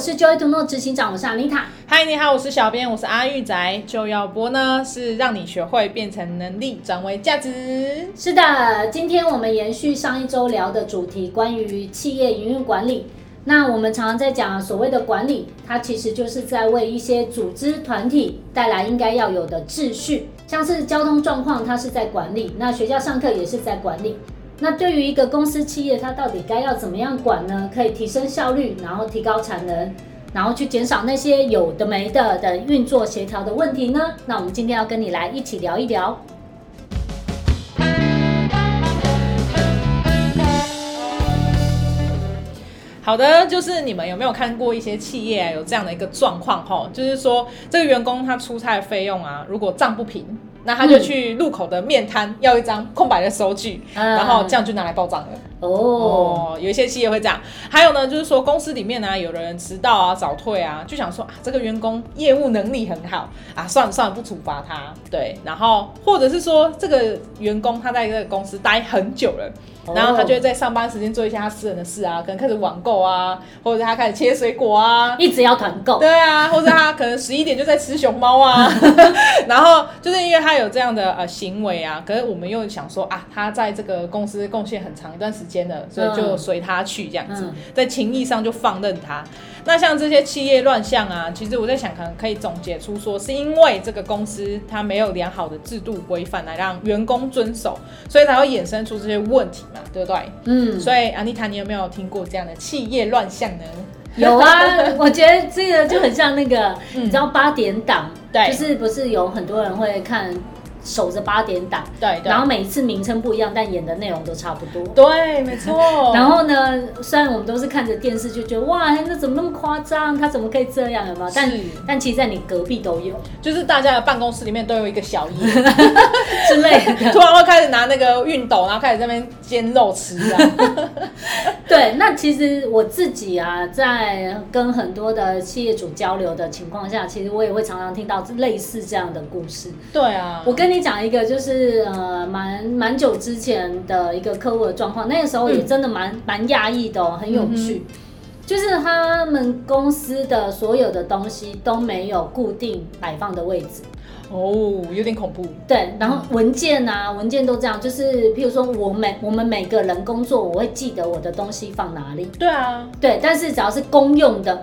是 Joy to Know 执行长，我是 Anita。嗨，你好，我是小编，我是阿玉仔。就要播呢，是让你学会变成能力，转为价值。是的，今天我们延续上一周聊的主题，关于企业营运管理。那我们常常在讲所谓的管理，它其实就是在为一些组织团体带来应该要有的秩序，像是交通状况，它是在管理；那学校上课也是在管理。那对于一个公司企业，它到底该要怎么样管呢？可以提升效率，然后提高产能，然后去减少那些有的没的的运作协调的问题呢？那我们今天要跟你来一起聊一聊。好的，就是你们有没有看过一些企业，有这样的一个状况哈？就是说这个员工他出差费用啊，如果账不平。那他就去路口的面摊要一张空白的收据，嗯，然后这样就拿来报账了。哦，哦，有一些企业会这样。还有呢，就是说公司里面呢，啊，有人迟到啊、早退啊，就想说啊，这个员工业务能力很好啊，算了算了，不处罚他。对，然后或者是说这个员工他在这个公司待很久了。然后他就会在上班时间做一些他私人的事啊，可能开始网购啊，或者他开始切水果啊，一直要团购。对啊，或者他可能十一点就在吃熊猫啊，然后就是因为他有这样的呃行为啊，可是我们又想说啊，他在这个公司贡献很长一段时间了，所以就随他去这样子，嗯、在情义上就放任他。那像这些企业乱象啊，其实我在想，可能可以总结出说，是因为这个公司它没有良好的制度规范来让员工遵守，所以才会衍生出这些问题嘛，对不对？嗯。所以安妮塔，你有没有听过这样的企业乱象呢？有啊，我觉得这个就很像那个，嗯、你知道八点档，对，就是不是有很多人会看。守着八点档，对，对，然后每一次名称不一样，但演的内容都差不多。对，没错。然后呢，虽然我们都是看着电视就觉得哇，那怎么那么夸张？他怎么可以这样？有吗？但但其实，在你隔壁都有，就是大家的办公室里面都有一个小叶 之类的，突然会开始拿那个熨斗，然后开始在那边煎肉吃啊。对，那其实我自己啊，在跟很多的企业主交流的情况下，其实我也会常常听到类似这样的故事。对啊，我跟。跟你讲一个，就是呃，蛮蛮久之前的一个客户的状况，那个时候也真的蛮蛮讶异的哦，很有趣。嗯、就是他们公司的所有的东西都没有固定摆放的位置哦，有点恐怖。对，然后文件啊，文件都这样，就是譬如说我每我们每个人工作，我会记得我的东西放哪里。对啊，对，但是只要是公用的，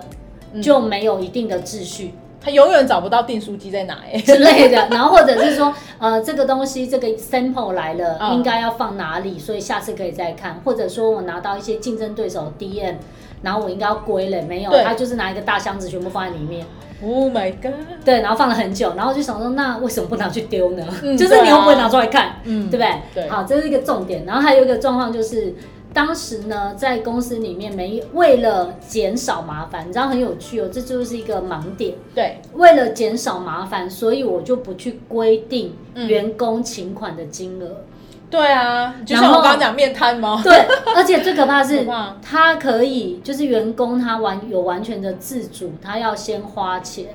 就没有一定的秩序。嗯他永远找不到订书机在哪哎之类的，然后或者是说，呃，这个东西这个 sample 来了，应该要放哪里，所以下次可以再看。或者说我拿到一些竞争对手 DM，然后我应该要归类，没有，他就是拿一个大箱子全部放在里面。Oh my god！对，然后放了很久，然后就想说，那为什么不拿去丢呢？嗯、就是你又不会拿出来看，嗯，对不对？对，好，这是一个重点。然后还有一个状况就是。当时呢，在公司里面没为了减少麻烦，你知道很有趣哦，这就是一个盲点。对，为了减少麻烦，所以我就不去规定员工请款的金额。嗯。对啊，就像我刚刚讲面瘫吗？对，而且最可怕的是，他可以就是员工他完有完全的自主，他要先花钱。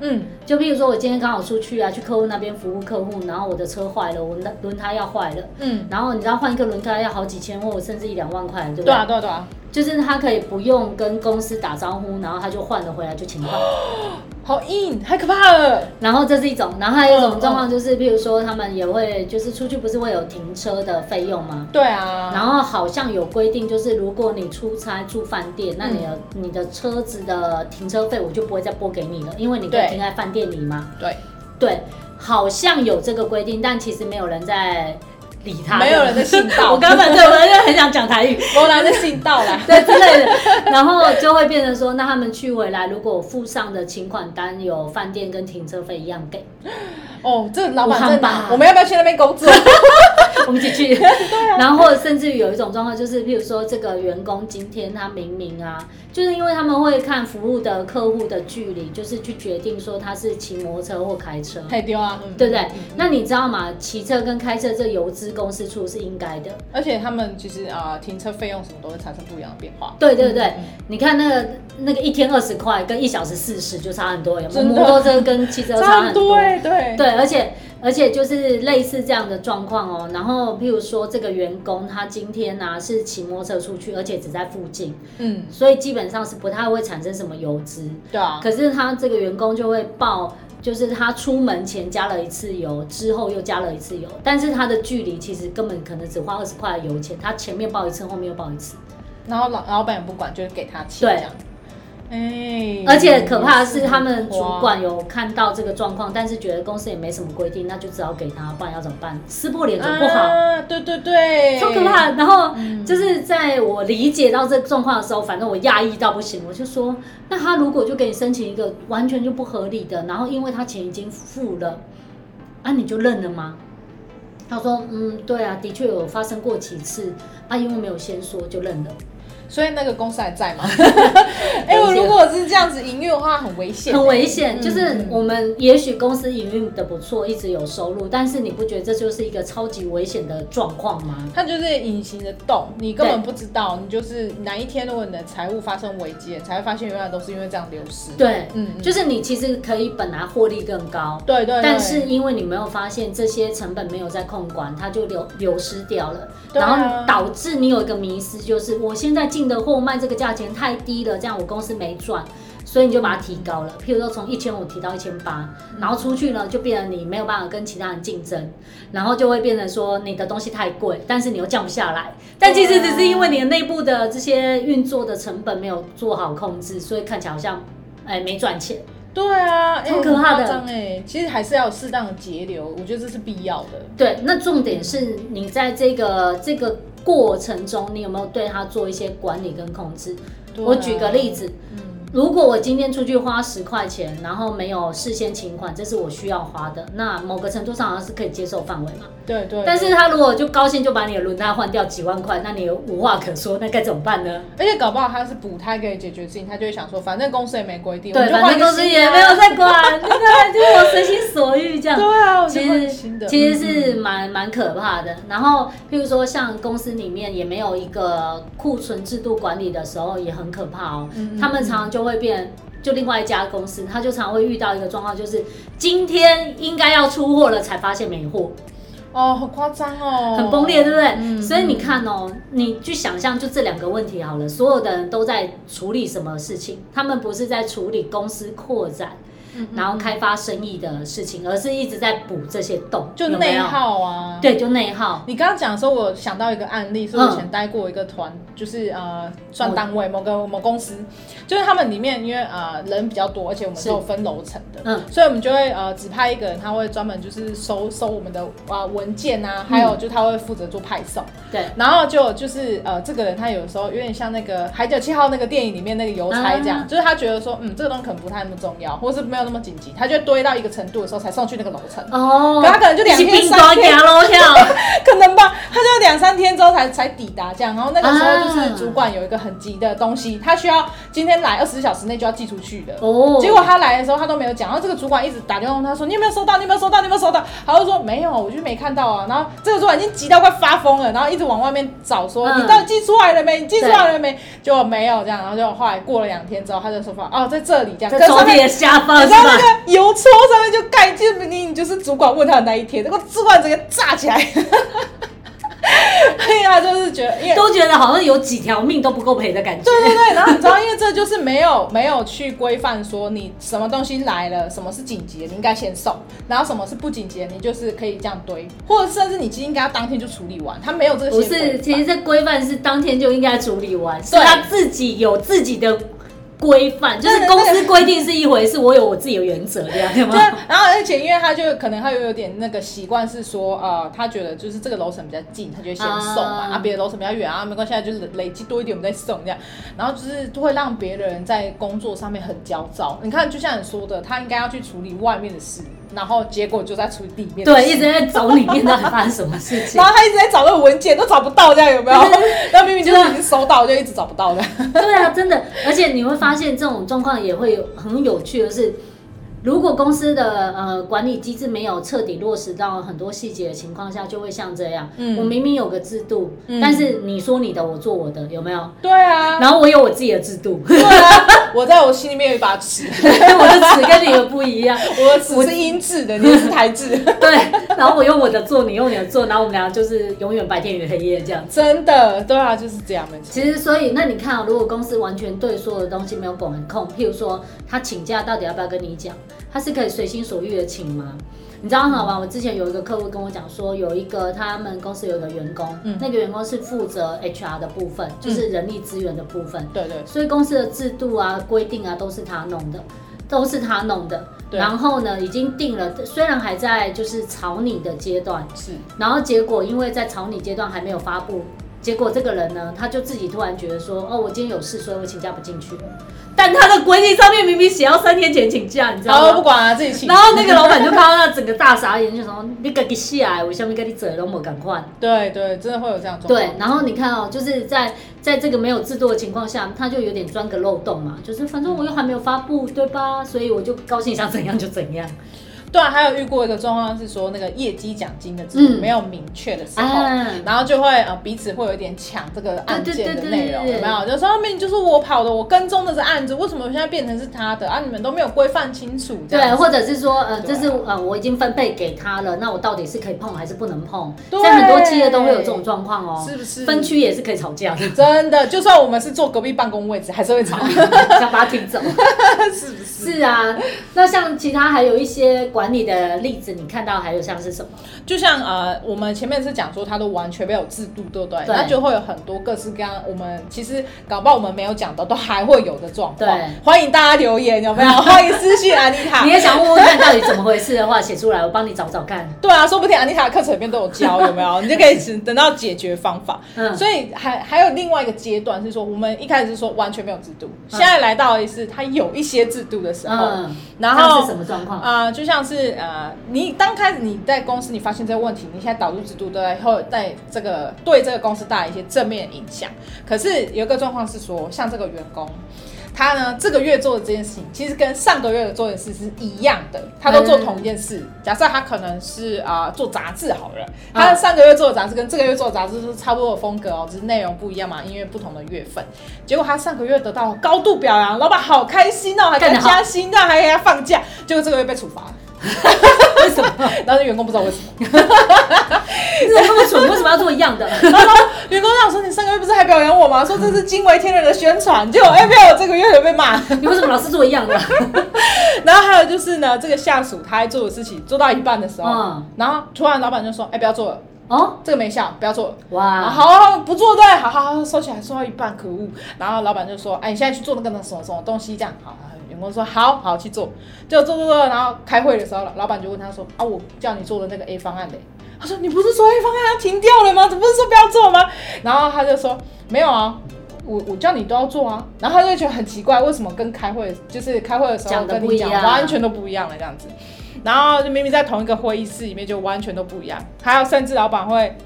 嗯，就比如说，我今天刚好出去啊，去客户那边服务客户，然后我的车坏了，我的轮胎要坏了，嗯，然后你知道换一个轮胎要好几千，或者甚至一两万块，对不对？对啊，对啊，对啊。就是他可以不用跟公司打招呼，然后他就换了回来就请款，好硬，太可怕了。然后这是一种，然后还有一种状况就是，譬如说他们也会就是出去不是会有停车的费用吗？对啊。然后好像有规定，就是如果你出差住饭店，那你的你的车子的停车费我就不会再拨给你了，因为你可以停在饭店里吗。对对，好像有这个规定，但其实没有人在。理他，没有人在信道。我根本对我就很想讲台语，我哪在信道啦？对之类的，然后就会变成说，那他们去回来，如果附上的请款单有饭店跟停车费一样给。哦，这老板真棒，我们要不要去那边工作？我们一起去。对啊。然后甚至于有一种状况，就是譬如说，这个员工今天他明明啊，就是因为他们会看服务的客户的距离，就是去决定说他是骑摩托车或开车。太丢啊，对不对？那你知道吗？骑车跟开车这油资公司出是应该的，而且他们其实啊，停车费用什么都会产生不一样的变化。对对对，你看那个那个一天二十块跟一小时四十就差很多，有没有？摩托车跟汽车差很多。对对对。而且而且就是类似这样的状况哦。然后，譬如说这个员工他今天呢、啊、是骑摩托车出去，而且只在附近，嗯，所以基本上是不太会产生什么油脂。对啊。可是他这个员工就会报，就是他出门前加了一次油，之后又加了一次油，但是他的距离其实根本可能只花二十块的油钱，他前面报一次，后面又报一次，然后老老板也不管，就是给他钱。对。哎、欸，而且可怕的是，他们主管有看到这个状况，但是觉得公司也没什么规定，那就只好给他，不然要怎么办？撕破脸总不好。啊，对对对，超可怕。然后就是在我理解到这个状况的时候，反正我压抑到不行，我就说，那他如果就给你申请一个完全就不合理的，然后因为他钱已经付了，啊，你就认了吗？他说，嗯，对啊，的确有发生过几次，啊，因为没有先说就认了。所以那个公司还在吗？哎、欸，我如果是这样子营运的话，很危险、欸。很危险，就是我们也许公司营运的不错，一直有收入，但是你不觉得这就是一个超级危险的状况吗？它就是隐形的洞，你根本不知道。你就是哪一天如果你的财务发生危机，才会发现原来都是因为这样流失。对，嗯，就是你其实可以本来获利更高，对，对对，但是因为你没有发现这些成本没有在控管，它就流流失掉了，然后导致你有一个迷失，就是我现在。进的货卖这个价钱太低了，这样我公司没赚，所以你就把它提高了。譬如说从一千五提到一千八，然后出去呢就变成你没有办法跟其他人竞争，然后就会变成说你的东西太贵，但是你又降不下来。但其实只是因为你的内部的这些运作的成本没有做好控制，所以看起来好像哎没赚钱。对啊，很可怕的。哎，其实还是要有适当的节流，我觉得这是必要的。对，那重点是你在这个这个。过程中，你有没有对他做一些管理跟控制？我举个例子。如果我今天出去花十块钱，然后没有事先请款，这是我需要花的，那某个程度上好像是可以接受范围嘛？对，对对。但是他如果就高兴就把你的轮胎换掉几万块，那你无话可说，那该怎么办呢？而且搞不好他是补胎可以解决事情，他就会想说，反正公司也没规定，对，反正公司也没有在管，对对，就是我随心所欲这样。对啊，其实其实是蛮蛮可怕的。然后，譬如说像公司里面也没有一个库存制度管理的时候，也很可怕哦。嗯嗯，他们常常就会变。就另外一家公司，他就常会遇到一个状况，就是今天应该要出货了，才发现没货。哦，好夸张哦，很崩裂，对不对？嗯、所以你看哦，你去想象，就这两个问题好了，所有的人都在处理什么事情？他们不是在处理公司扩展。然后开发生意的事情，而是一直在补这些洞，就内耗啊。对，就内耗。你刚刚讲的时候，我想到一个案例，是我以前待过一个团，嗯、就是呃，算单位某个某公司，就是他们里面因为呃人比较多，而且我们是有分楼层的，嗯，所以我们就会呃指派一个人，他会专门就是收收我们的啊、呃、文件啊，还有就他会负责做派送。对、嗯，然后就就是呃这个人他有时候有点像那个《海角七号》那个电影里面那个邮差这样，嗯、就是他觉得说嗯这个东西可能不太那么重要，或是没有。那么紧急，他就堆到一个程度的时候才送去那个楼层。哦，可他可能就两天三天，可能吧，他就两三天之后才才抵达这样。然后那个时候就是主管有一个很急的东西，他需要今天来二十四小时内就要寄出去的。哦，结果他来的时候他都没有讲，然后这个主管一直打电话问他说：“你有没有收到？你有没有收到？你有没有收到？”他就说：“没有，我就没看到啊。”然后这个主管已经急到快发疯了，然后一直往外面找，说：“你到底寄出来了没？你寄出来了没？”就没有这样，然后就后来过了两天之后，他就说：“哦，在这里这样。”在抽屉的下方。然后那个邮戳上面就盖，就是你，你就是主管问他的那一天，那个主管直接炸起来。对啊，就是觉得，因为都觉得好像有几条命都不够赔的感觉。对对对，然后你知道，因为这就是没有没有去规范说你什么东西来了，什么是紧急的，你应该先送，然后什么是不紧急的，你就是可以这样堆，或者甚至你其实应该要当天就处理完。他没有这个。不是，其实这规范是当天就应该处理完，所以他自己有自己的。规范就是公司规定是一回事，我有我自己的原则，这样对吗？然后而且因为他就可能他又有点那个习惯是说，呃，他觉得就是这个楼层比较近，他就会先送嘛，啊，别的楼层比较远啊，没关系，就是累积多一点我们再送这样，然后就是会让别人在工作上面很焦躁。你看，就像你说的，他应该要去处理外面的事。然后结果就在处理里面，对，一直在找里面到底发生什么事情。然后他一直在找那个文件，都找不到，这样有没有？那明明就是已经收到，就一直找不到的。对啊，真的。而且你会发现这种状况也会有很有趣的是，如果公司的呃管理机制没有彻底落实到很多细节的情况下，就会像这样。嗯，我明明有个制度，嗯、但是你说你的，我做我的，有没有？对啊。然后我有我自己的制度。对啊。我在我心里面有一把尺，我的尺跟你的不一样。我的尺是英制的，你是台制。对。然后我用我的做，你用你的做，然后我们俩就是永远白天与黑夜这样。真的，对啊，就是这样。其实，所以那你看啊，如果公司完全对所有的东西没有管控，譬如说他请假到底要不要跟你讲？他是可以随心所欲的请吗？你知道很好玩，我之前有一个客户跟我讲说，有一个他们公司有一个员工，嗯、那个员工是负责 HR 的部分，就是人力资源的部分。对、嗯、对。所以公司的制度啊、规定啊都是他弄的，都是他弄的。然后呢，已经定了，虽然还在就是草拟的阶段，是。然后结果因为在草拟阶段还没有发布，结果这个人呢，他就自己突然觉得说，哦，我今天有事，所以我请假不进去了。但他的规定上面明明写要三天前请假，你知道吗？不管啊，自己请。然后那个老板就看到那整个大傻眼，就说：“你赶紧下来，我下面给你整容，我赶快。”对对，真的会有这样状况。对，然后你看哦，就是在在这个没有制度的情况下，他就有点钻个漏洞嘛，就是反正我又还没有发布，对吧？所以我就高兴想怎样就怎样。对啊，还有遇过一个状况是说，那个业绩奖金的制度没有明确的时候，然后就会呃彼此会有一点抢这个案件的内容，有没有？就说明明就是我跑的，我跟踪的是案子，为什么现在变成是他的啊？你们都没有规范清楚。对，或者是说呃，这是呃我已经分配给他了，那我到底是可以碰还是不能碰？对，在很多企业都会有这种状况哦，是不是？分区也是可以吵架的，真的，就算我们是坐隔壁办公位置，还是会吵，想把他踢走，是不是？是啊，那像其他还有一些。管理的例子，你看到还有像是什么？就像呃，我们前面是讲说，它都完全没有制度，对不对？那就会有很多各式各样。我们其实搞不好我们没有讲到，都还会有的状况。对，欢迎大家留言，有没有？欢迎私信安妮塔。你也想问问看到底怎么回事的话，写出来，我帮你找找看。对啊，说不定安妮塔课程里面都有教，有没有？你就可以等到解决方法。嗯。所以还还有另外一个阶段是说，我们一开始是说完全没有制度，嗯、现在来到的是它有一些制度的时候。嗯。然后是什么状况？啊、呃，就像。是呃，你刚开始你在公司你发现这个问题，你现在导入制度都在后，在这个对这个公司带来一些正面影响。可是有一个状况是说，像这个员工。他呢，这个月做的这件事情，其实跟上个月的做的事是一样的，他都做同一件事。嗯、假设他可能是啊、呃、做杂志好了，他上个月做的杂志跟这个月做的杂志是差不多的风格哦，只是内容不一样嘛，因为不同的月份。结果他上个月得到高度表扬，老板好开心哦，还给他加薪，让还给他放假。结果这个月被处罚。为什么？然后员工不知道为什么，你怎么那么蠢？为什么要做一样的？然后员工想说：“你上个月不是还表扬我吗？说这是惊为天人的宣传。”结果哎，没有，这个月有被骂。你为什么老是做一样的？然后还有就是呢，这个下属他在做的事情做到一半的时候，嗯、然后突然老板就说：“哎，不要做了哦，这个没效，不要做了。”哇，好，好，不做对，好好好，收起来，收到一半，可恶。然后老板就说：“哎，你现在去做那个什么什么东西，这样好。”员工说好好去做，就做做做，然后开会的时候，老板就问他说：“啊，我叫你做的那个 A 方案嘞。”他说：“你不是说 A 方案要停掉了吗？怎么不是说不要做吗？”然后他就说：“没有啊，我我叫你都要做啊。”然后他就觉得很奇怪，为什么跟开会就是开会的时候跟你讲完全都不一样了这样子，然后就明明在同一个会议室里面就完全都不一样，还有甚至老板会。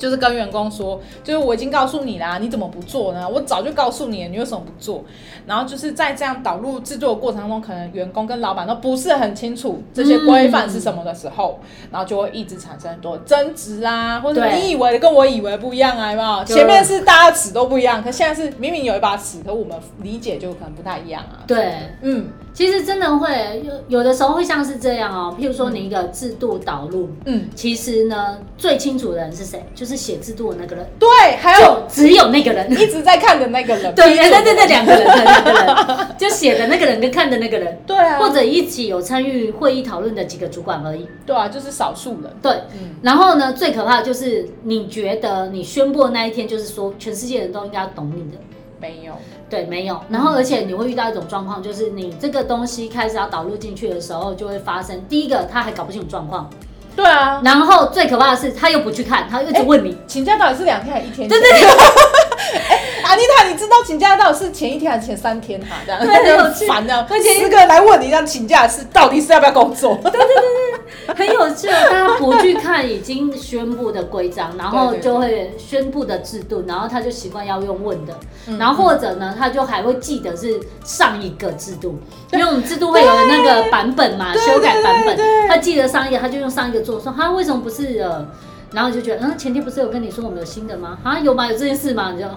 就是跟员工说，就是我已经告诉你啦，你怎么不做呢？我早就告诉你了，你为什么不做？然后就是在这样导入制作的过程当中，可能员工跟老板都不是很清楚这些规范是什么的时候，嗯、然后就会一直产生很多争执啊，或者你以为的跟我以为不一样啊，有没有？前面是大家尺都不一样，可现在是明明有一把尺，可我们理解就可能不太一样啊。对，嗯。其实真的会有有的时候会像是这样哦，譬如说你一个制度导入，嗯，其实呢最清楚的人是谁？就是写制度的那个人。对，还有只有那个人一直在看的那个人。对对对对，两个人，两个人，就写的那个人跟看的那个人。对啊。或者一起有参与会议讨论的几个主管而已。对啊，就是少数人。对，嗯。然后呢，最可怕的就是你觉得你宣布的那一天，就是说全世界人都应该懂你的。没有，对，没有。然后，而且你会遇到一种状况，就是你这个东西开始要导入进去的时候，就会发生第一个，他还搞不清楚状况。对啊。然后最可怕的是，他又不去看，他一直问你，请假到底是两天还是一天？对对对。阿妮塔，你知道请假到底是前一天还是前三天哈？这样很，烦的。而且十个人来问你，这样请假是到底是要不要工作？对对对对，很有趣。大家不去看已经宣布的规章，然后就会宣布的制度，然后他就习惯要用问的，然后或者呢，他就还会记得是上一个制度，因为我们制度会有那个版本嘛，修改版本，他记得上一个，他就用上一个做，说他为什么不是呃，然后就觉得嗯，前天不是有跟你说我们有新的吗？啊，有吗？有这件事吗？你知道，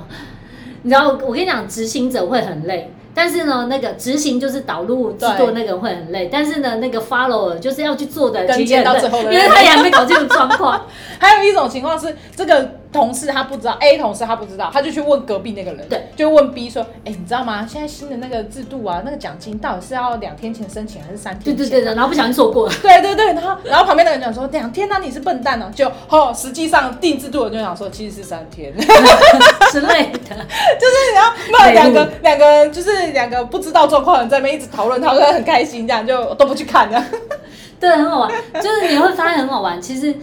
你知道我跟你讲，执行者会很累。但是呢，那个执行就是导入制作那个人会很累，但是呢，那个 follower 就是要去做的，跟接到最后的，因为他也还没搞清楚状况。还有一种情况是这个。同事他不知道，A 同事他不知道，他就去问隔壁那个人，对，就问 B 说，哎、欸，你知道吗？现在新的那个制度啊，那个奖金到底是要两天前申请还是三天前？对对对，然后不小心错过了。对对对，然后然后旁边的人讲说两天，那你是笨蛋呢、啊？就哦，实际上定制度的就想说其实是三天 之类的，就是然后那两个两个就是两个不知道状况的人在那边一直讨论，讨论很开心，这样就都不去看了。对，很好玩，就是你会发现很好玩，其实。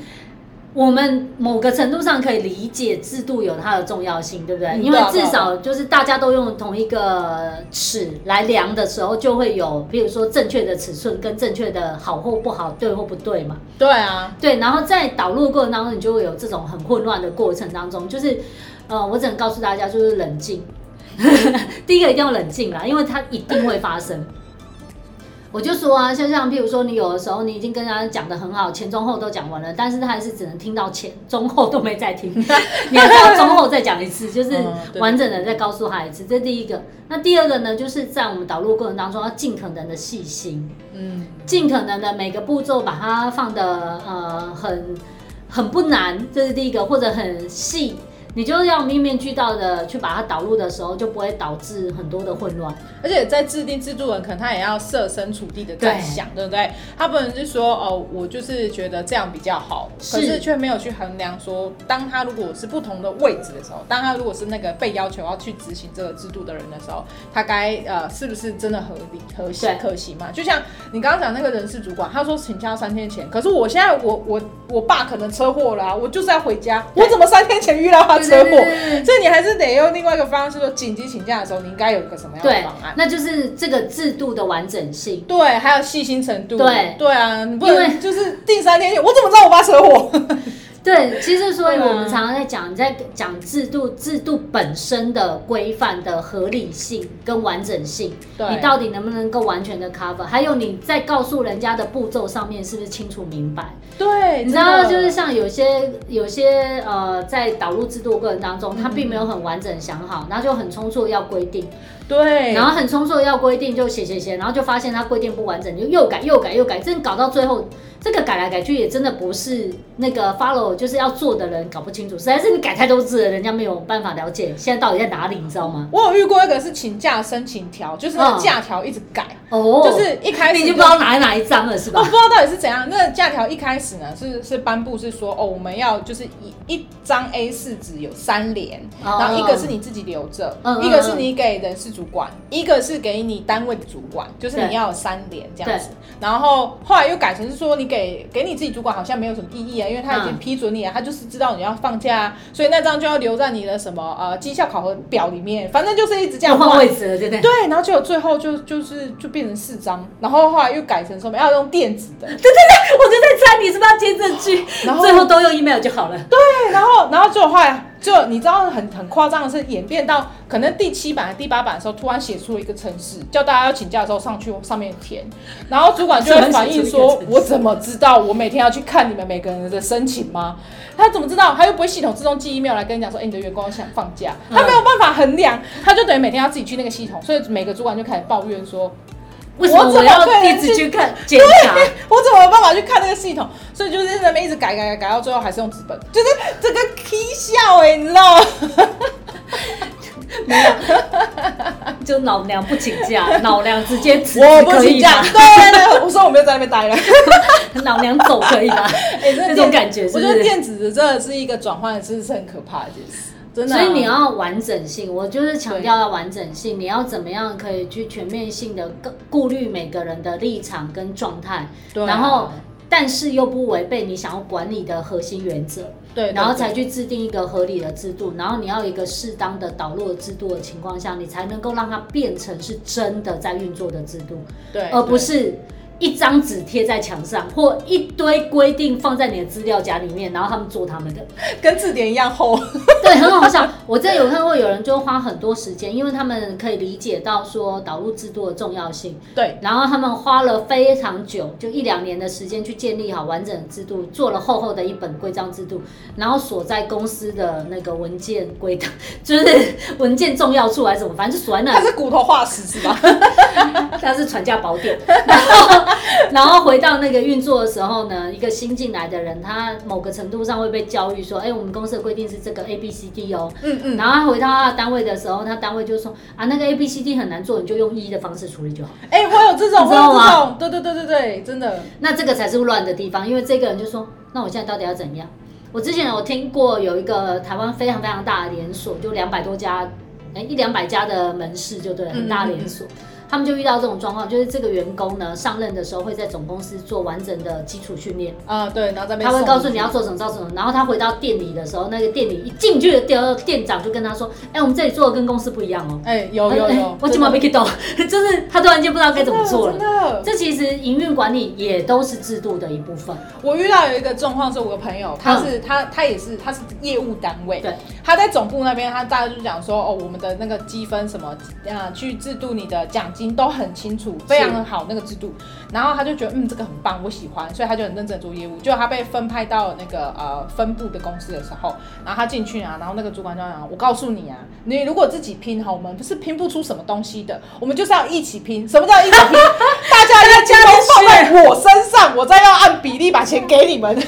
我们某个程度上可以理解制度有它的重要性，对不对？因为至少就是大家都用同一个尺来量的时候，就会有，比如说正确的尺寸跟正确的好或不好，对或不对嘛。对啊，对。然后在导入过程当中，你就会有这种很混乱的过程当中，就是，呃，我只能告诉大家，就是冷静。第一个一定要冷静啦，因为它一定会发生。我就说啊，就像譬如说，你有的时候你已经跟人家讲的很好，前中后都讲完了，但是他还是只能听到前中后都没再听，你还要中后再讲一次，就是完整的再告诉他一次。这是第一个。那第二个呢，就是在我们导入过程当中要尽可能的细心，嗯，尽可能的每个步骤把它放的呃很很不难，这是第一个，或者很细。你就是要面面俱到的去把它导入的时候，就不会导致很多的混乱。而且在制定制度人，可能他也要设身处地的在想，对，对不对？他不能是说哦，我就是觉得这样比较好，可是却没有去衡量说，当他如果是不同的位置的时候，当他如果是那个被要求要去执行这个制度的人的时候，他该呃是不是真的合理、合适、可行嘛？就像你刚刚讲那个人事主管，他说请假三天前，可是我现在我我我爸可能车祸了，啊，我就是要回家，我怎么三天前遇到他？车祸，所以你还是得用另外一个方式说，紧急请假的时候，你应该有一个什么样的方案？那就是这个制度的完整性，对，还有细心程度，对，对啊，你不能就是定三天，我怎么知道我爸车祸？对，其实所以我们常常在讲，在讲制度，制度本身的规范的合理性跟完整性，你到底能不能够完全的 cover？还有你在告诉人家的步骤上面是不是清楚明白？对，你知道，就是像有些有些呃，在导入制度过程当中，他并没有很完整想好，然后就很匆促要规定，对，然后很匆促要规定就写写写，然后就发现他规定不完整，就又改又改又改，真搞到最后。这个改来改去也真的不是那个 follow 就是要做的人搞不清楚，实在是你改太多字了，人家没有办法了解现在到底在哪里，你知道吗？我有遇过一个是请假申请条，就是那个假条一直改，哦，就是一开始你已经不知道哪哪一张了，是吧？我不知道到底是怎样。那个假条一开始呢是是颁布是说哦，我们要就是一一张 A 四纸有三联，然后一个是你自己留着，嗯一个是你给人事主管，一个是给你单位的主管，就是你要有三联这样子。然后后来又改成是说你。给给你自己主管好像没有什么意义啊，因为他已经批准你了，他就是知道你要放假啊，所以那张就要留在你的什么呃绩效考核表里面，反正就是一直这样换位置了，对不对？对，然后就最后就就是就变成四张，然后后来又改成什么要用电子的，对对对，我就在猜你是不是要接这句，然后最后都用 email 就好了。对，然后然后最后后来。就你知道很很夸张的是，演变到可能第七版、第八版的时候，突然写出了一个程式，叫大家要请假的时候上去上面填，然后主管就会反映说：“我怎么知道我每天要去看你们每个人的申请吗？他怎么知道？他又不会系统自动寄 email 来跟你讲说，哎、欸，你的员工想放假，他没有办法衡量，他就等于每天要自己去那个系统，所以每个主管就开始抱怨说。”为什么我要一直去看检查？我怎么有办法去看那个系统？所以就是在那边一直改改改，改到最后还是用纸本，就是这个 K 笑哎，你知道吗？没有，就老娘不请假，老娘直接辞职可以吗？对对对，我说我没有在那边待了，老娘走可以吗？哎、欸，这种感觉是是，我觉得电子的真的是一个转换的，是很可怕的一件事。真的啊、所以你要完整性，我就是强调要完整性。你要怎么样可以去全面性的顾虑每个人的立场跟状态，对啊、然后但是又不违背你想要管理的核心原则，对，对，对，然后才去制定一个合理的制度，然后你要一个适当的导入的制度的情况下，你才能够让它变成是真的在运作的制度，对，而不是。一张纸贴在墙上，或一堆规定放在你的资料夹里面，然后他们做他们的，跟字典一样厚。对，很好笑。我真的有看过有人就花很多时间，因为他们可以理解到说导入制度的重要性。对，然后他们花了非常久，就一两年的时间去建立好完整的制度，做了厚厚的一本规章制度，然后锁在公司的那个文件规档，就是文件重要处还是什么，反正就锁在那里。它是骨头化石是吧？它是传家宝典。然后 然后回到那个运作的时候呢，一个新进来的人，他某个程度上会被教育说，哎，我们公司的规定是这个 A B C D 哦，嗯嗯，然后他回到他的单位的时候，他单位就说啊，那个 A B C D 很难做，你就用 E 的方式处理就好。哎，我有这种，我有这种？对对对对对，真的。那这个才是乱的地方，因为这个人就说，那我现在到底要怎样？我之前有听过有一个台湾非常非常大的连锁，就两百多家，哎，一两百家的门市，就对了，很大连锁。嗯嗯他们就遇到这种状况，就是这个员工呢上任的时候会在总公司做完整的基础训练啊，对，然后在他会告诉你要做什么，做什么，然后他回到店里的时候，那个店里一进去的店店长就跟他说：“哎、欸，我们这里做的跟公司不一样哦。欸”哎，有有有，我怎么没听懂？就是他突然间不知道该怎么做了。真的，这其实营运管理也都是制度的一部分。我遇到有一个状况是，我的朋友他是、嗯、他他也是他是业务单位，对，他在总部那边，他大概就讲说：“哦，我们的那个积分什么啊，去制度你的奖金都很清楚。”非常好那个制度，然后他就觉得嗯这个很棒，我喜欢，所以他就很认真做业务。就他被分派到那个呃分部的公司的时候，然后他进去啊，然后那个主管就讲：“我告诉你啊，你如果自己拼哈，我们不是拼不出什么东西的，我们就是要一起拼。什么叫一起拼？大家要钱都放在我身上，我再要按比例把钱给你们。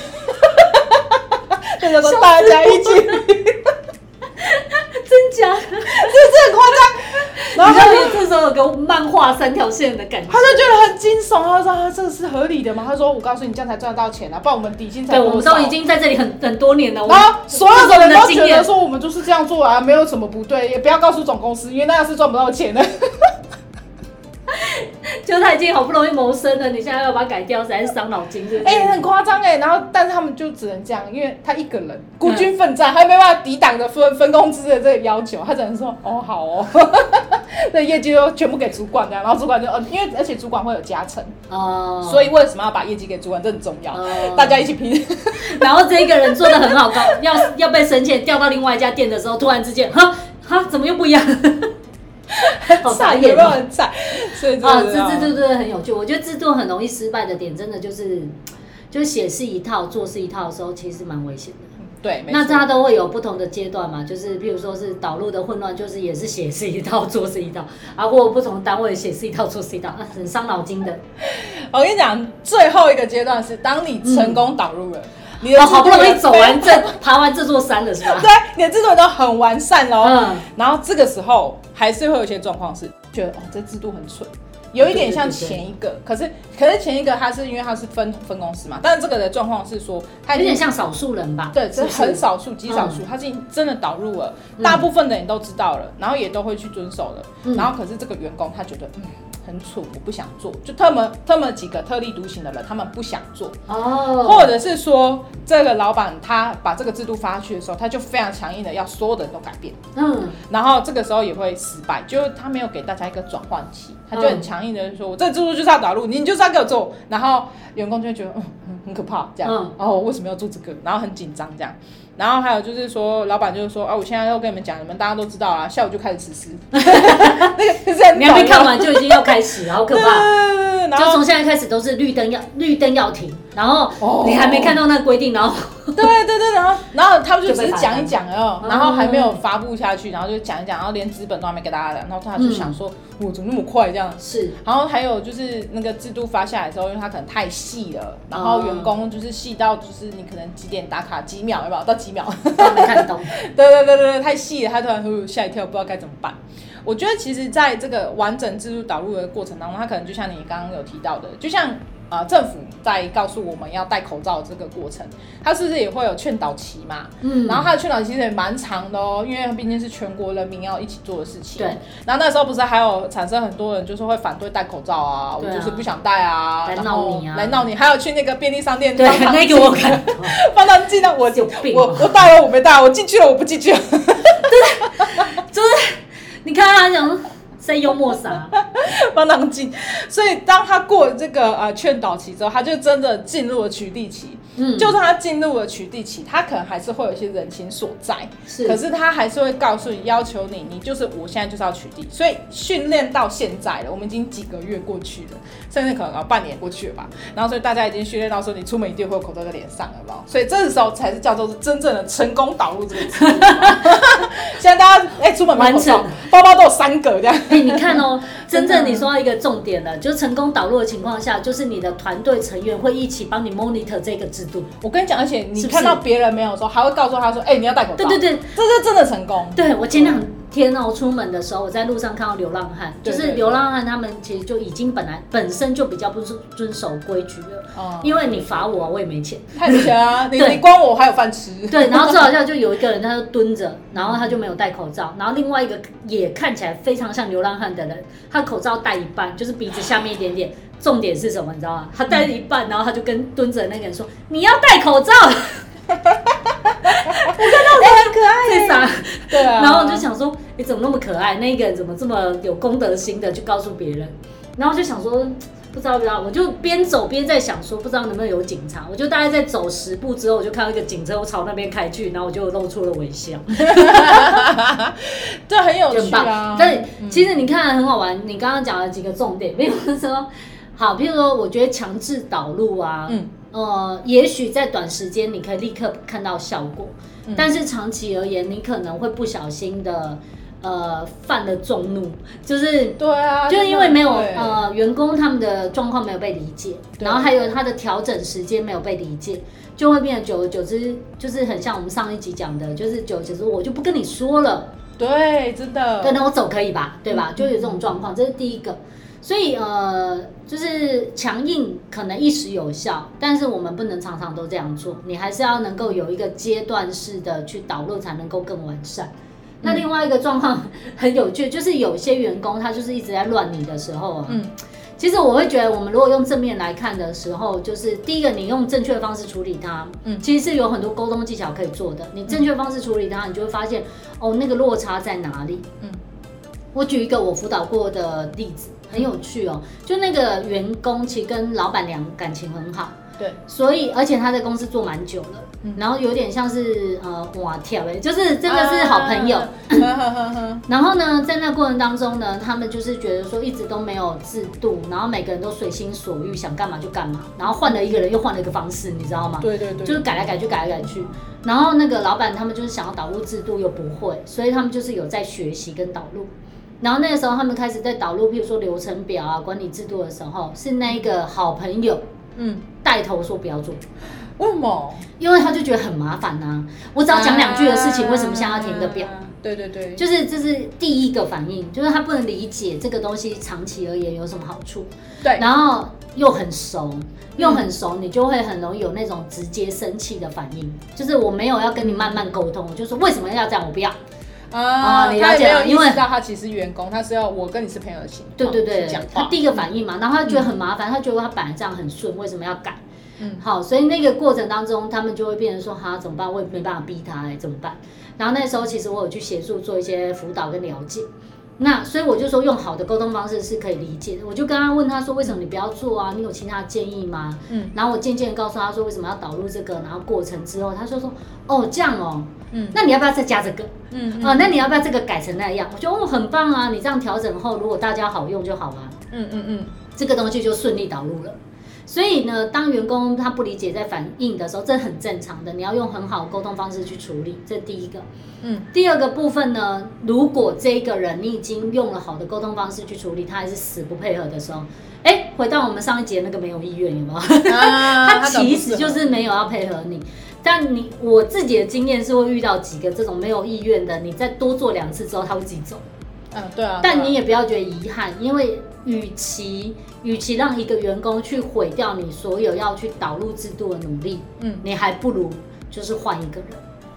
这叫做大家一起假的？这这很夸张？然后你这时候有个漫画三条线的感觉，他就觉得很惊悚。他说：“啊，这个是合理的吗？”他说：“我告诉你，这样才赚得到钱啊，不然我们底薪才。”对，我们都已经在这里很很多年了。然后所有的人都觉得说我们就是这样做啊，没有什么不对，也不要告诉总公司，因为那样是赚不到钱的。就他已经好不容易谋生了，你现在要把它改掉，实在是伤脑筋，是不是？哎、欸，很夸张哎。然后，但是他们就只能这样，因为他一个人孤军奋战，他没办法抵挡的分分工资的这个要求，他只能说哦好哦，那业绩就全部给主管这样。然后主管就呃，因为而且主管会有加成哦，所以为什么要把业绩给主管？这很重要，哦、大家一起拼。然后这一个人做的很好，高要要被升迁调到另外一家店的时候，突然之间，哈哈，怎么又不一样？好差也没有很差，所以啊，这这这这很有趣。我觉得制度很容易失败的点，真的就是，就是写是一套，做是一套的时候，其实蛮危险的。对，那大家都会有不同的阶段嘛，就是譬如说是导入的混乱，就是也是写是一套，做是一套，啊，或不同单位写是一套，做是一套，啊，很伤脑筋的。我跟你讲，最后一个阶段是当你成功导入了。嗯你的好不容易走完这爬完这座山了是吧？对，你的制度都很完善喽。嗯，然后这个时候还是会有一些状况是觉得哦，这制度很蠢，有一点像前一个，可是可是前一个他是因为他是分分公司嘛，但是这个的状况是说他有点像少数人吧？对，是很少数极少数，他是真的导入了，大部分的人都知道了，然后也都会去遵守了，然后可是这个员工他觉得嗯。很蠢，我不想做。就他们，他们几个特立独行的人，他们不想做。哦。或者是说，这个老板他把这个制度发去的时候，他就非常强硬的要所有的人都改变。嗯。然后这个时候也会失败，就是他没有给大家一个转换期，他就很强硬的说：“我这个制度就是要打入，你就是要给我做。”然后员工就会觉得嗯很可怕这样。嗯。哦，为什么要做这个？然后很紧张这样。然后还有就是说，老板就是说，啊，我现在要跟你们讲，你们大家都知道啊，下午就开始实施。那个是你还没看完就已经要开始，好可怕。就从现在开始都是绿灯要绿灯要停，然后你还没看到那个规定，然后 对对对，然后然后他们就只是讲一讲哦，然后还没有发布下去，然后就讲一讲，然后连资本都还没给大家讲，然后他就想说，我怎么那么快这样？是。然后还有就是那个制度发下来的时候，因为它可能太细了，然后员工就是细到就是你可能几点打卡几秒，有没有到几秒？没 看懂。对对对对，太细了，他突然会吓一跳，不知道该怎么办。我觉得其实，在这个完整制度导入的过程当中，它可能就像你刚刚有提到的，就像呃政府在告诉我们要戴口罩这个过程，它是不是也会有劝导期嘛？嗯，然后它的劝导期其实也蛮长的哦，因为毕竟是全国人民要一起做的事情。对。然后那时候不是还有产生很多人就是会反对戴口罩啊，我就是不想戴啊，来闹你啊，来闹你，还有去那个便利商店对那个 我看，放他进来，我我我戴了我没戴，我进去了我不进去了，对，就是你看他讲。谁在幽默啥？帮他们进。所以当他过了这个呃劝导期之后，他就真的进入了取缔期。嗯，就算他进入了取缔期，他可能还是会有一些人情所在。是，可是他还是会告诉你，要求你，你就是我现在就是要取缔。所以训练到现在了，我们已经几个月过去了，甚至可能要半年过去了吧。然后所以大家已经训练到说，你出门一定会有口罩在脸上了吧？所以这个时候才是叫做是真正的成功导入这个词。现在大家哎、欸，出门没口罩，包包都有三个这样。哎、欸，你看哦、喔，真正你说到一个重点了，就是成功导入的情况下，就是你的团队成员会一起帮你 monitor 这个制度。我跟你讲，而且你看到别人没有说，还会告诉他说，哎、欸，你要戴口罩。对对对，这是真的成功。对，我前两天哦、喔，出门的时候，我在路上看到流浪汉，就是流浪汉他们其实就已经本来本身就比较不遵守规矩了。哦。因为你罚我，我也没钱。太没钱啊！你你关我，我还有饭吃。对，然后 最好笑就有一个人，他就蹲着，然后他就没有戴口罩，然后另外一个也看起来非常像流浪汉的人，他口罩戴一半，就是鼻子下面一点点。重点是什么？你知道吗？他戴了一半，然后他就跟蹲着那个人说：“你要戴口罩。” 对啊。然后我就想说：“你怎么那么可爱？那个人怎么这么有公德心的去告诉别人？”然后就想说。不知道不知道，我就边走边在想说，不知道能不能有警察。我就大概在走十步之后，我就看到一个警车我朝那边开去，然后我就露出了微笑。对，很有趣啊。对，其实你看很好玩。你刚刚讲了几个重点，比如说，好，譬如说，我觉得强制导入啊，嗯，呃，也许在短时间你可以立刻看到效果，嗯，但是长期而言，你可能会不小心的。呃，犯了众怒，就是对啊，就因为没有呃员工他们的状况没有被理解，然后还有他的调整时间没有被理解，就会变得久而久之，就是很像我们上一集讲的，就是久而久之我就不跟你说了，对，真的，对，那我走可以吧？对吧？就有这种状况，这是第一个，所以呃，就是强硬可能一时有效，但是我们不能常常都这样做，你还是要能够有一个阶段式的去导入，才能够更完善。那另外一个状况很有趣，就是有些员工他就是一直在乱你的时候啊，嗯，其实我会觉得，我们如果用正面来看的时候，就是第一个，你用正确的方式处理它，嗯，其实是有很多沟通技巧可以做的。你正确方式处理它，你就会发现哦，那个落差在哪里？嗯，我举一个我辅导过的例子，很有趣哦，就那个员工其实跟老板娘感情很好。对，所以而且他在公司做蛮久了，嗯、然后有点像是呃哇跳哎，就是真的是好朋友。啊、然后呢，在那过程当中呢，他们就是觉得说一直都没有制度，然后每个人都随心所欲，想干嘛就干嘛，然后换了一个人又换了一个方式，你知道吗？对对对，就是改来改去，改来改去。然后那个老板他们就是想要导入制度又不会，所以他们就是有在学习跟导入。然后那个时候他们开始在导入，譬如说流程表啊、管理制度的时候，是那个好朋友。嗯，带头说不要做，为什么？因为他就觉得很麻烦呐、啊。我只要讲两句的事情，为什么现在要填个表？对对对，就是这是第一个反应，就是他不能理解这个东西长期而言有什么好处。对，然后又很熟，又很熟，你就会很容易有那种直接生气的反应。就是我没有要跟你慢慢沟通，我就说为什么要这样，我不要。啊，你了解了，因为知道他其实员工，他是要我跟你是朋友的情况，对对对，他第一个反应嘛，然后他觉得很麻烦，他觉得他本来这样很顺，为什么要改？嗯，好，所以那个过程当中，他们就会变成说，哈，怎么办？我也没办法逼他，哎，怎么办？然后那时候其实我有去协助做一些辅导跟了解，那所以我就说用好的沟通方式是可以理解的，我就跟他问他说，为什么你不要做啊？你有其他的建议吗？嗯，然后我渐渐告诉他说，为什么要导入这个？然后过程之后，他就说，哦，这样哦。嗯，那你要不要再加这个？嗯，嗯，啊，那你要不要这个改成那样？我觉得哦，很棒啊！你这样调整后，如果大家好用就好了。嗯嗯嗯，这个东西就顺利导入了。所以呢，当员工他不理解在反应的时候，这很正常的。你要用很好的沟通方式去处理，这第一个。嗯，第二个部分呢，如果这个人你已经用了好的沟通方式去处理，他还是死不配合的时候，哎，回到我们上一节那个没有意愿，有没有？啊、他其实就是没有要配合你。但你我自己的经验是会遇到几个这种没有意愿的，你再多做两次之后，他会自己走。嗯，对啊。但你也不要觉得遗憾，因为与其与其让一个员工去毁掉你所有要去导入制度的努力，嗯，你还不如就是换一个人。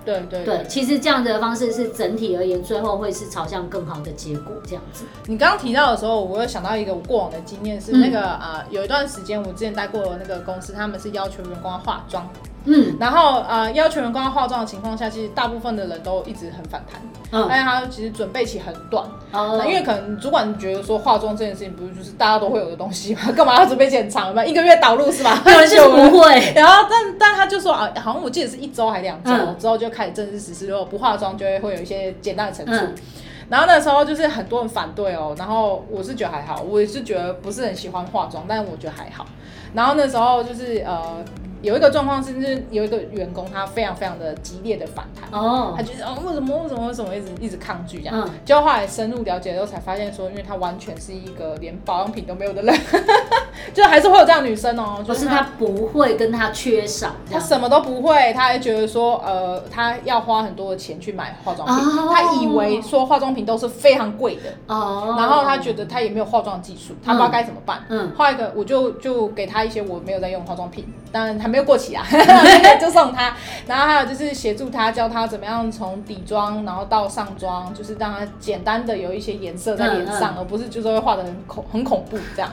对对对，对，其实这样的方式是整体而言，最后会是朝向更好的结果。这样子。你刚刚提到的时候，我有想到一个我过往的经验是那个啊、嗯呃，有一段时间我之前待过的那个公司，他们是要求员工要化妆。嗯，然后呃要求员工要化妆的情况下，其实大部分的人都一直很反弹。嗯，但是他其实准备期很短。哦，因为可能主管觉得说化妆这件事情不是就是大家都会有的东西嘛，干嘛要准备很长嘛？一个月导入是吧？有人就不会。然后但但他就说啊，好像我记得是一周还两周、嗯、之后就开始正式实施，如果不化妆就会会有一些简单的惩处。嗯然后那时候就是很多人反对哦，然后我是觉得还好，我也是觉得不是很喜欢化妆，但是我觉得还好。然后那时候就是呃。有一个状况是，就是有一个员工，他非常非常的激烈的反弹，哦，他觉得哦，为什么为什么为什么一直一直抗拒这样，嗯，就后来深入了解之后才发现说，因为他完全是一个连保养品都没有的人，就还是会有这样女生哦，就是他不会跟她缺少，他什么都不会，他还觉得说，呃，他要花很多的钱去买化妆品，哦，他以为说化妆品都是非常贵的，哦，然后他觉得他也没有化妆技术，他不知道该怎么办，嗯，后来一个我就就给他一些我没有在用的化妆品，当然还没有过期啊，就送他。然后还有就是协助他，教他怎么样从底妆，然后到上妆，就是让他简单的有一些颜色在脸上，嗯嗯，而不是就是会画的很恐很恐怖这样。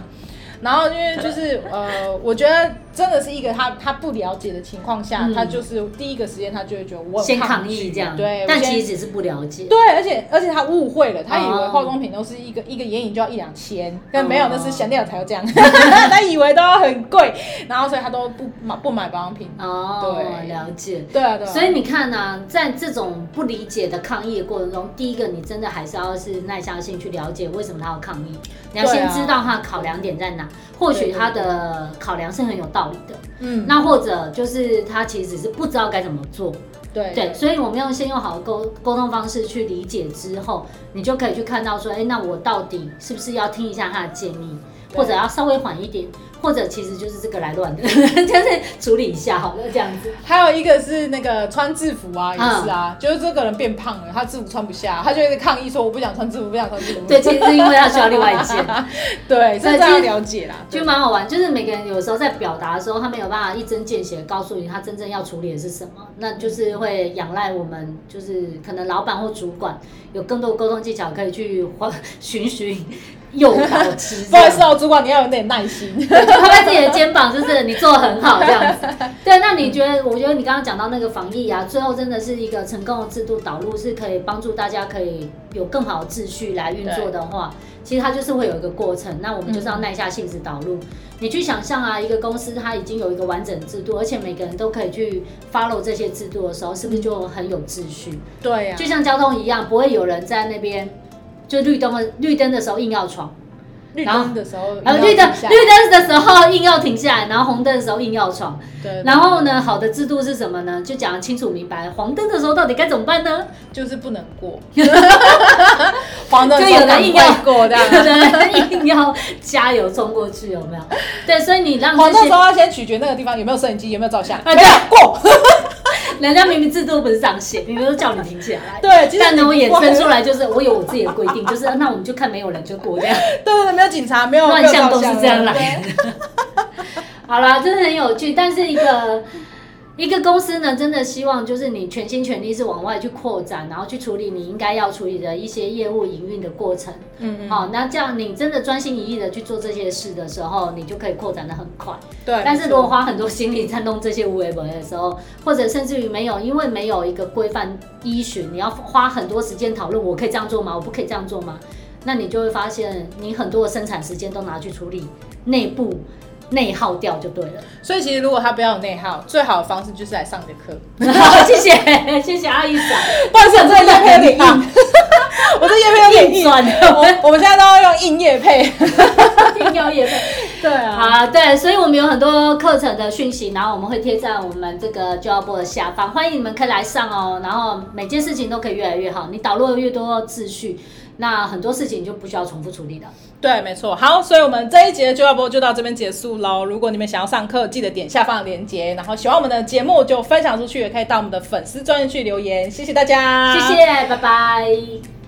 然后因为就是呃，我觉得真的是一个他他不了解的情况下，嗯、他就是第一个时间他就会觉得我先抗议这样，对，但其实只是不了解，对，而且而且他误会了，他以为化妆品都是一个、哦、一个眼影就要一两千，但没有，那是香奈儿才要这样，哦、他以为都要很贵，然后所以他都不买不买保养品。哦，对，了解，对啊对啊。所以你看呢、啊，在这种不理解的抗议的过程中，第一个你真的还是要是耐下心去了解为什么他要抗议，你要先知道他的考量点在哪。或许他的考量是很有道理的，嗯，那或者就是他其实只是不知道该怎么做，对。对，所以我们要先用好的沟沟通方式去理解之后，你就可以去看到说，哎，那我到底是不是要听一下他的建议，或者要稍微缓一点。或者其实就是这个来乱的，就是处理一下好了这样子。还有一个是那个穿制服啊，也是啊，嗯、就是这个人变胖了，他制服穿不下，他就一直抗议说我不想穿制服，不想穿制服。对，其实是因为他需要另外一件。对，所以这样了解啦，就蛮好玩。就是每个人有时候在表达的时候，他没有办法一针见血告诉你他真正要处理的是什么，那就是会仰赖我们，就是可能老板或主管有更多沟通技巧可以去循循。诱 导之，不好意思哦，主管你要有点耐心，就拍拍自己的 肩膀，就是你做的很好这样子。对，那你觉得？我觉得你刚刚讲到那个防疫啊，最后真的是一个成功的制度导入，是可以帮助大家可以有更好的秩序来运作的话，其实它就是会有一个过程。那我们就是要耐下性子导入。你去想象啊，一个公司它已经有一个完整制度，而且每个人都可以去 follow 这些制度的时候，是不是就很有秩序？对呀，就像交通一样，不会有人在那边。就绿灯的绿灯的时候硬要闯，绿灯的时候，然后绿灯绿灯的时候硬要停下来，然后红灯的时候硬要闯。对。然后呢，好的制度是什么呢？就讲清楚明白，黄灯的时候到底该怎么办呢？就是不能过。黄灯就有人硬要过，这样，有人硬要加油冲过去，有没有？对，所以你让黄灯时候要先取决那个地方有没有摄影机，有没有照相。啊，对，过。人家明明制度不是这样写，明明都叫你停下来。对，但呢，我衍生出来就是我有我自己的规定，就是那我们就看没有人就过这样。对 对对，没有警察，没有乱象都是这样来的。好啦，真的很有趣，但是一个。一个公司呢，真的希望就是你全心全力是往外去扩展，然后去处理你应该要处理的一些业务营运的过程。嗯嗯。好，那这样你真的专心一意的去做这些事的时候，你就可以扩展的很快。对。但是如果花很多心力在弄这些无为本的时候，或者甚至于没有，因为没有一个规范依循，你要花很多时间讨论，我可以这样做吗？我不可以这样做吗？那你就会发现，你很多的生产时间都拿去处理内部。内耗掉就对了，所以其实如果他不要有内耗，最好的方式就是来上你的课。好，谢谢谢谢阿姨讲，不好意思，这个业配有点硬，我这叶配有点硬，我我们现在都要用硬叶配，硬要叶配，对啊，好对，所以我们有很多课程的讯息，然后我们会贴在我们这个就要播的下方，欢迎你们可以来上哦，然后每件事情都可以越来越好，你导入了越多秩序。那很多事情就不需要重复处理的。对，没错。好，所以我们这一节就要播就到这边结束喽。如果你们想要上课，记得点下方的链接，然后喜欢我们的节目就分享出去，也可以到我们的粉丝专页去留言。谢谢大家，谢谢，拜拜。